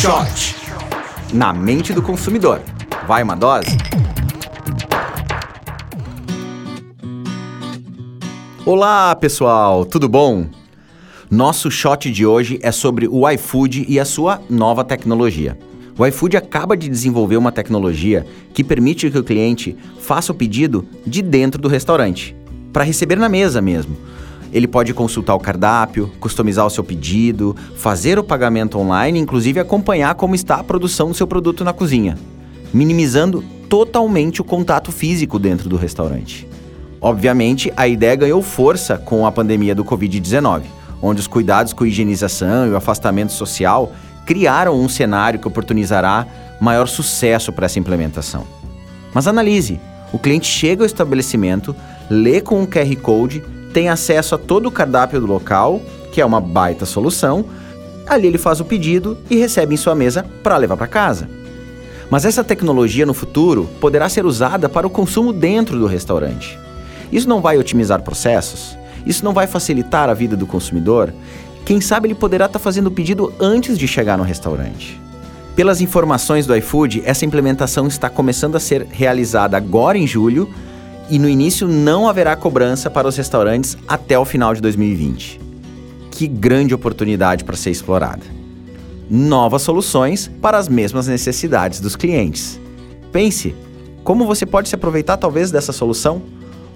Shot. Na mente do consumidor. Vai uma dose? Olá, pessoal, tudo bom? Nosso shot de hoje é sobre o iFood e a sua nova tecnologia. O iFood acaba de desenvolver uma tecnologia que permite que o cliente faça o pedido de dentro do restaurante, para receber na mesa mesmo. Ele pode consultar o cardápio, customizar o seu pedido, fazer o pagamento online, inclusive acompanhar como está a produção do seu produto na cozinha, minimizando totalmente o contato físico dentro do restaurante. Obviamente, a ideia ganhou força com a pandemia do Covid-19, onde os cuidados com higienização e o afastamento social criaram um cenário que oportunizará maior sucesso para essa implementação. Mas analise: o cliente chega ao estabelecimento, lê com um QR Code tem acesso a todo o cardápio do local, que é uma baita solução. Ali ele faz o pedido e recebe em sua mesa para levar para casa. Mas essa tecnologia no futuro poderá ser usada para o consumo dentro do restaurante. Isso não vai otimizar processos? Isso não vai facilitar a vida do consumidor? Quem sabe ele poderá estar tá fazendo o pedido antes de chegar no restaurante. Pelas informações do iFood, essa implementação está começando a ser realizada agora em julho e no início não haverá cobrança para os restaurantes até o final de 2020. Que grande oportunidade para ser explorada. Novas soluções para as mesmas necessidades dos clientes. Pense, como você pode se aproveitar talvez dessa solução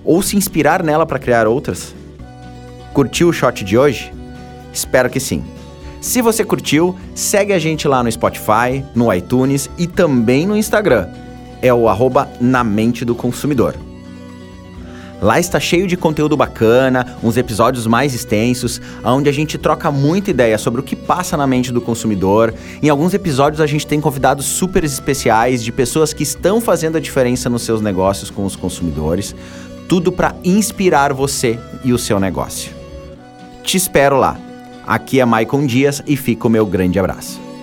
ou se inspirar nela para criar outras? Curtiu o shot de hoje? Espero que sim. Se você curtiu, segue a gente lá no Spotify, no iTunes e também no Instagram. É o arroba na mente do consumidor. Lá está cheio de conteúdo bacana, uns episódios mais extensos, onde a gente troca muita ideia sobre o que passa na mente do consumidor. Em alguns episódios a gente tem convidados super especiais de pessoas que estão fazendo a diferença nos seus negócios com os consumidores. Tudo para inspirar você e o seu negócio. Te espero lá. Aqui é Maicon Dias e fica o meu grande abraço.